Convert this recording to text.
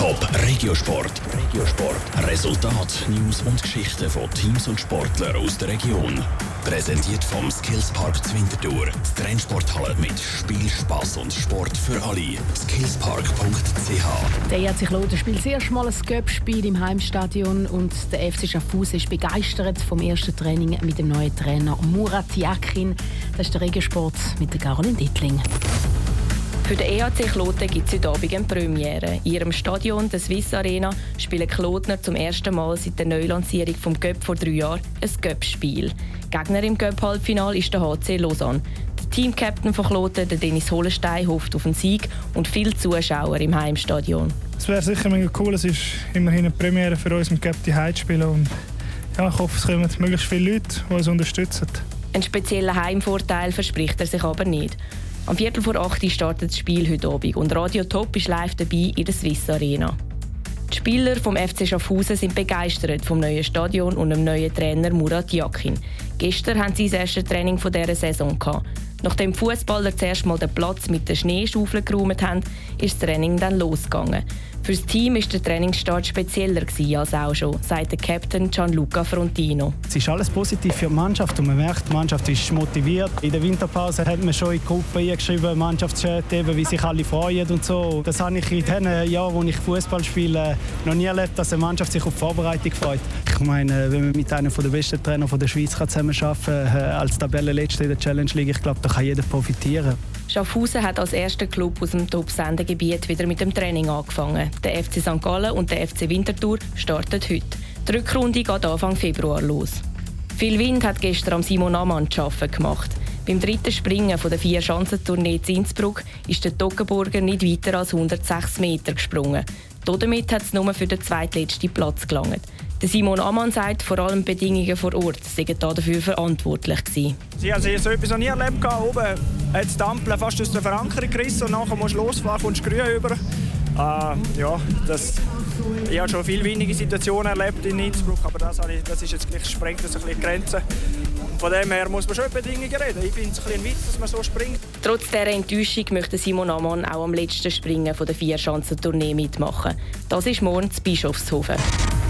Top Regiosport. Regiosport. Resultat, News und Geschichten von Teams und Sportlern aus der Region. Präsentiert vom Skillspark Zwintertour. Die Trennsporthalle mit Spiel, Spass und Sport für alle. Skillspark.ch. Der ERC Kloten spielt das erste Mal ein Göppspiel im Heimstadion und der FC Schaffhausen ist begeistert vom ersten Training mit dem neuen Trainer Murat Yakin. Das ist der Regiosport mit der Caroline Dittling. Für den EHC Kloten gibt es heute Abend eine Premiere. In ihrem Stadion, der Swiss Arena, spielen Klotner zum ersten Mal seit der Neulancierung vom Göpp vor drei Jahren ein Göpp-Spiel. Gegner im Göpp-Halbfinal ist der HC Lausanne. Der Teamcaptain von Kloten, der Dennis Holenstein, hofft auf einen Sieg und viele Zuschauer im Heimstadion. Es wäre sicher mega cool. Es ist immerhin eine Premiere für uns, im Göpp die Heim zu spielen. Und ja, ich hoffe, es kommen möglichst viele Leute, die uns unterstützen. Einen speziellen Heimvorteil verspricht er sich aber nicht. Am Viertel vor acht startet das Spiel heute Abend und Radio Top ist live dabei in der Swiss Arena. Die Spieler vom FC Schaffhausen sind begeistert vom neuen Stadion und dem neuen Trainer Murat Yakin. Gestern haben sie das erste Training dieser Saison gehabt. Nachdem die Fußballer zuerst mal den Platz mit den Schneeschaufeln geräumt haben, ist das Training dann losgegangen. Für das Team war der Trainingsstart spezieller als auch schon, sagt der Captain Gianluca Frontino. Es ist alles positiv für die Mannschaft und man merkt, die Mannschaft ist motiviert. In der Winterpause hat man schon in die Gruppe eingeschrieben, Mannschaftschat, wie sich alle freuen und so. Das habe ich in den Jahren, wo ich Fußball spiele, noch nie erlebt, dass eine Mannschaft sich auf die Vorbereitung freut. Ich meine, wenn man mit einem der besten Trainer der Schweiz zusammenarbeiten kann, äh, als Tabellenletzter in der Challenge League, ich glaube, da kann jeder profitieren. Schaffhausen hat als erster Club aus dem Top-Sendegebiet wieder mit dem Training angefangen. Der FC St. Gallen und der FC Winterthur starten heute. Die Rückrunde geht Anfang Februar los. Viel Wind hat gestern am Simon Amann zu gemacht. Beim dritten Springen von der Vier-Schanzentournee in Innsbruck ist der Toggenburger nicht weiter als 106 Meter gesprungen. Damit hat es nur für den zweitletzten Platz gelangt. Simon Ammann sagt, vor allem die Bedingungen vor Ort seien dafür verantwortlich gewesen. Sie haben so etwas noch nie erlebt. Oben hat das Dampeln fast aus der Verankerung gerissen und nachher musst du losfahren, kommst grün über. Äh, ja, das, ich habe schon viele wenige Situationen erlebt in Innsbruck, aber das, das ist jetzt gleich, sprengt das ein bisschen die Grenzen. Von dem her muss man schon über Bedingungen reden. Ich finde es ein bisschen Witz, dass man so springt. Trotz dieser Enttäuschung möchte Simon Ammann auch am letzten Springen der Vierschanzentournee mitmachen. Das ist morgen zu Bischofshofen.